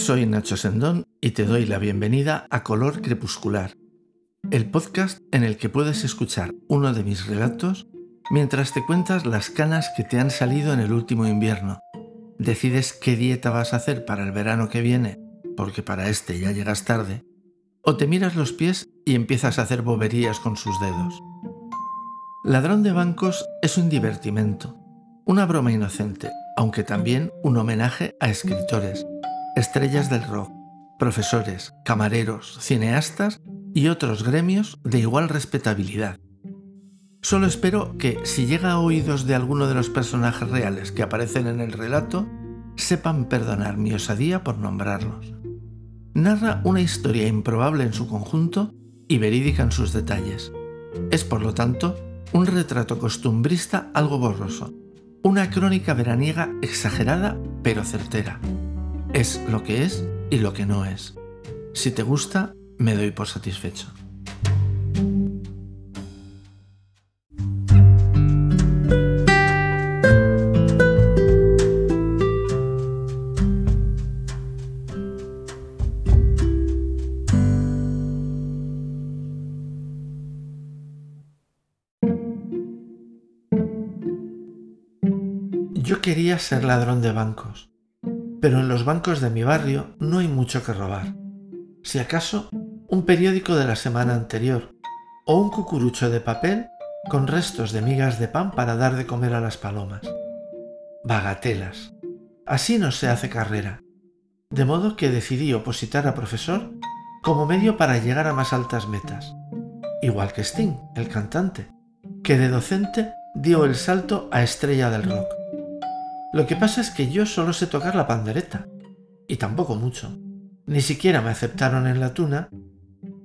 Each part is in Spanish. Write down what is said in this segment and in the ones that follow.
Soy Nacho Sendón y te doy la bienvenida a Color Crepuscular, el podcast en el que puedes escuchar uno de mis relatos mientras te cuentas las canas que te han salido en el último invierno. Decides qué dieta vas a hacer para el verano que viene, porque para este ya llegas tarde, o te miras los pies y empiezas a hacer boberías con sus dedos. Ladrón de bancos es un divertimento, una broma inocente, aunque también un homenaje a escritores, estrellas del rock, profesores, camareros, cineastas y otros gremios de igual respetabilidad. Solo espero que, si llega a oídos de alguno de los personajes reales que aparecen en el relato, sepan perdonar mi osadía por nombrarlos. Narra una historia improbable en su conjunto y verídica en sus detalles. Es, por lo tanto, un retrato costumbrista algo borroso, una crónica veraniega exagerada pero certera. Es lo que es y lo que no es. Si te gusta, me doy por satisfecho. Yo quería ser ladrón de bancos, pero en los bancos de mi barrio no hay mucho que robar. Si acaso, un periódico de la semana anterior o un cucurucho de papel con restos de migas de pan para dar de comer a las palomas. Bagatelas. Así no se hace carrera. De modo que decidí opositar a profesor como medio para llegar a más altas metas. Igual que Sting, el cantante, que de docente dio el salto a estrella del rock. Lo que pasa es que yo solo sé tocar la pandereta, y tampoco mucho. Ni siquiera me aceptaron en la tuna,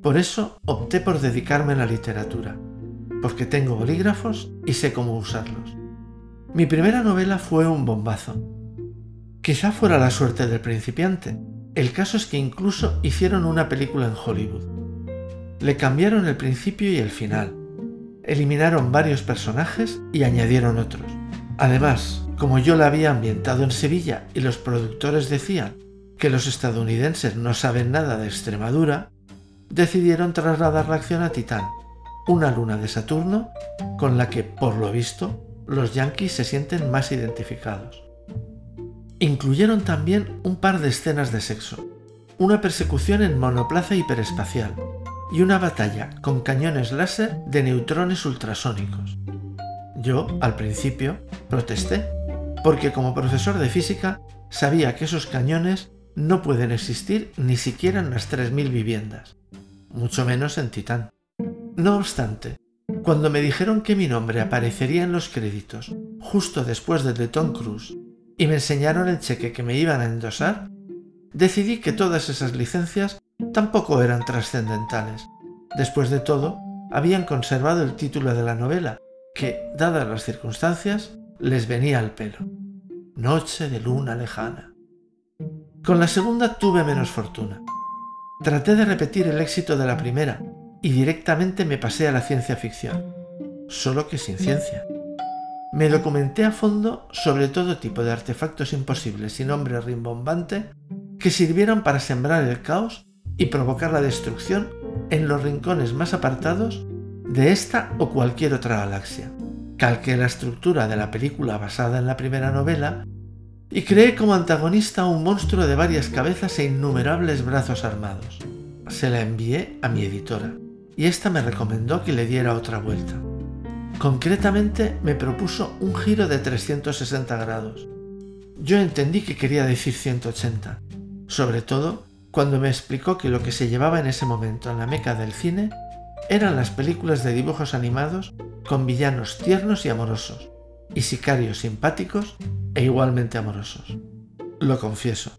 por eso opté por dedicarme a la literatura, porque tengo bolígrafos y sé cómo usarlos. Mi primera novela fue un bombazo. Quizá fuera la suerte del principiante. El caso es que incluso hicieron una película en Hollywood. Le cambiaron el principio y el final. Eliminaron varios personajes y añadieron otros. Además, como yo la había ambientado en Sevilla y los productores decían que los estadounidenses no saben nada de Extremadura, decidieron trasladar la acción a Titán, una luna de Saturno con la que, por lo visto, los yankees se sienten más identificados. Incluyeron también un par de escenas de sexo, una persecución en monoplaza hiperespacial y una batalla con cañones láser de neutrones ultrasónicos. Yo, al principio, protesté porque como profesor de física sabía que esos cañones no pueden existir ni siquiera en las 3.000 viviendas, mucho menos en Titán. No obstante, cuando me dijeron que mi nombre aparecería en los créditos justo después del de Tom Cruise y me enseñaron el cheque que me iban a endosar, decidí que todas esas licencias tampoco eran trascendentales. Después de todo, habían conservado el título de la novela, que, dadas las circunstancias, les venía al pelo. Noche de luna lejana. Con la segunda tuve menos fortuna. Traté de repetir el éxito de la primera y directamente me pasé a la ciencia ficción, solo que sin ciencia. Me documenté a fondo sobre todo tipo de artefactos imposibles y nombre rimbombante que sirvieran para sembrar el caos y provocar la destrucción en los rincones más apartados de esta o cualquier otra galaxia calqué la estructura de la película basada en la primera novela y creé como antagonista un monstruo de varias cabezas e innumerables brazos armados. Se la envié a mi editora y esta me recomendó que le diera otra vuelta. Concretamente me propuso un giro de 360 grados. Yo entendí que quería decir 180, sobre todo cuando me explicó que lo que se llevaba en ese momento en la meca del cine eran las películas de dibujos animados con villanos tiernos y amorosos, y sicarios simpáticos e igualmente amorosos. Lo confieso,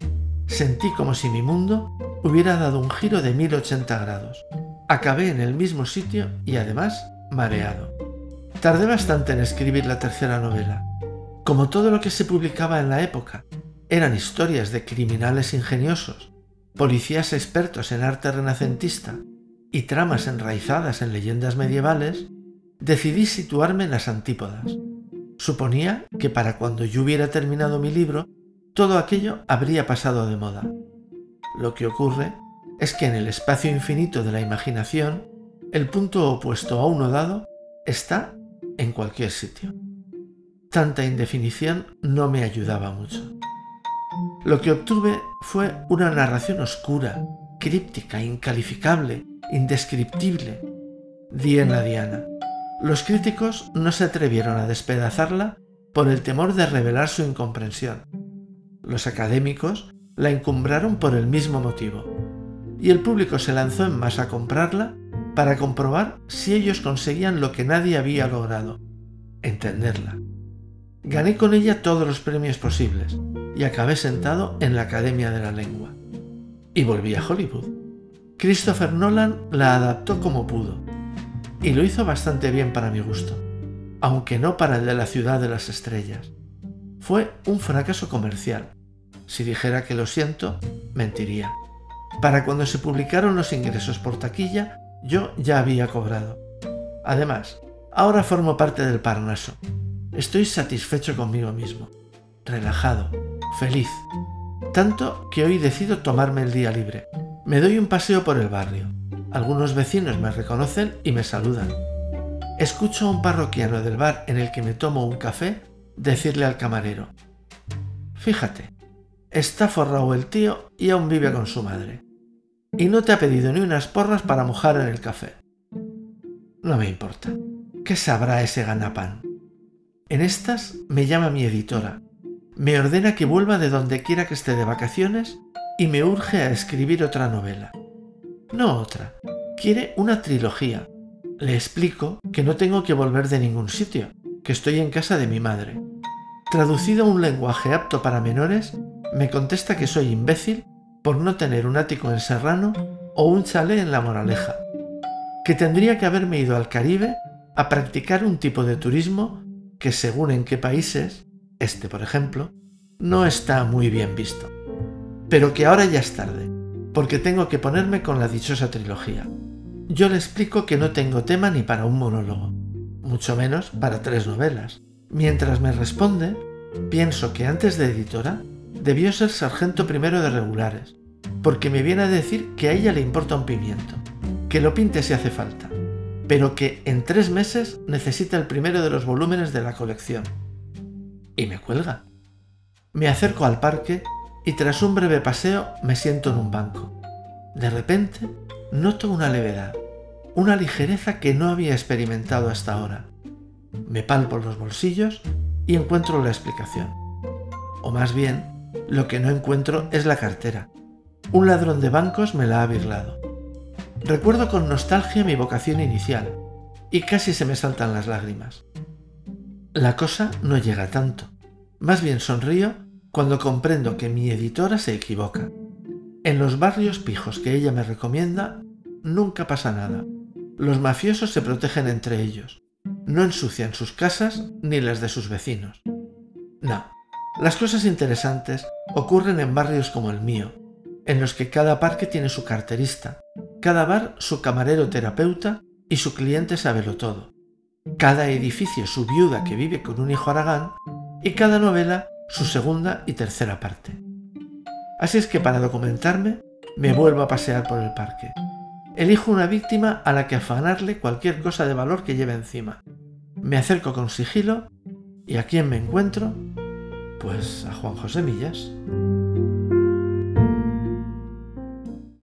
sentí como si mi mundo hubiera dado un giro de 1080 grados. Acabé en el mismo sitio y además mareado. Tardé bastante en escribir la tercera novela. Como todo lo que se publicaba en la época, eran historias de criminales ingeniosos, policías expertos en arte renacentista y tramas enraizadas en leyendas medievales, decidí situarme en las antípodas. Suponía que para cuando yo hubiera terminado mi libro, todo aquello habría pasado de moda. Lo que ocurre es que en el espacio infinito de la imaginación, el punto opuesto a uno dado está en cualquier sitio. Tanta indefinición no me ayudaba mucho. Lo que obtuve fue una narración oscura, críptica, incalificable, indescriptible. Di en la diana. Los críticos no se atrevieron a despedazarla por el temor de revelar su incomprensión. Los académicos la encumbraron por el mismo motivo, y el público se lanzó en masa a comprarla para comprobar si ellos conseguían lo que nadie había logrado, entenderla. Gané con ella todos los premios posibles y acabé sentado en la Academia de la Lengua. Y volví a Hollywood. Christopher Nolan la adaptó como pudo, y lo hizo bastante bien para mi gusto, aunque no para el de la ciudad de las estrellas. Fue un fracaso comercial. Si dijera que lo siento, mentiría. Para cuando se publicaron los ingresos por taquilla, yo ya había cobrado. Además, ahora formo parte del Parnaso. Estoy satisfecho conmigo mismo, relajado, feliz. Tanto que hoy decido tomarme el día libre. Me doy un paseo por el barrio. Algunos vecinos me reconocen y me saludan. Escucho a un parroquiano del bar en el que me tomo un café decirle al camarero, Fíjate, está forrado el tío y aún vive con su madre y no te ha pedido ni unas porras para mojar en el café. No me importa. ¿Qué sabrá ese ganapán? En estas me llama mi editora. Me ordena que vuelva de donde quiera que esté de vacaciones y me urge a escribir otra novela. No otra. Quiere una trilogía. Le explico que no tengo que volver de ningún sitio, que estoy en casa de mi madre. Traducido a un lenguaje apto para menores, me contesta que soy imbécil por no tener un ático en Serrano o un chalet en La Moraleja, que tendría que haberme ido al Caribe a practicar un tipo de turismo que según en qué países, este por ejemplo, no está muy bien visto. Pero que ahora ya es tarde, porque tengo que ponerme con la dichosa trilogía. Yo le explico que no tengo tema ni para un monólogo, mucho menos para tres novelas. Mientras me responde, pienso que antes de editora debió ser sargento primero de regulares, porque me viene a decir que a ella le importa un pimiento, que lo pinte si hace falta, pero que en tres meses necesita el primero de los volúmenes de la colección. Y me cuelga. Me acerco al parque y tras un breve paseo me siento en un banco. De repente noto una levedad, una ligereza que no había experimentado hasta ahora. Me palpo los bolsillos y encuentro la explicación. O más bien, lo que no encuentro es la cartera. Un ladrón de bancos me la ha birlado. Recuerdo con nostalgia mi vocación inicial y casi se me saltan las lágrimas. La cosa no llega tanto. Más bien sonrío cuando comprendo que mi editora se equivoca. En los barrios pijos que ella me recomienda, nunca pasa nada. Los mafiosos se protegen entre ellos. No ensucian sus casas ni las de sus vecinos. No, las cosas interesantes ocurren en barrios como el mío, en los que cada parque tiene su carterista, cada bar su camarero terapeuta y su cliente sabelo todo, cada edificio su viuda que vive con un hijo aragán y cada novela su segunda y tercera parte. Así es que para documentarme me vuelvo a pasear por el parque. Elijo una víctima a la que afanarle cualquier cosa de valor que lleve encima. Me acerco con sigilo y a quien me encuentro pues a Juan José Millas.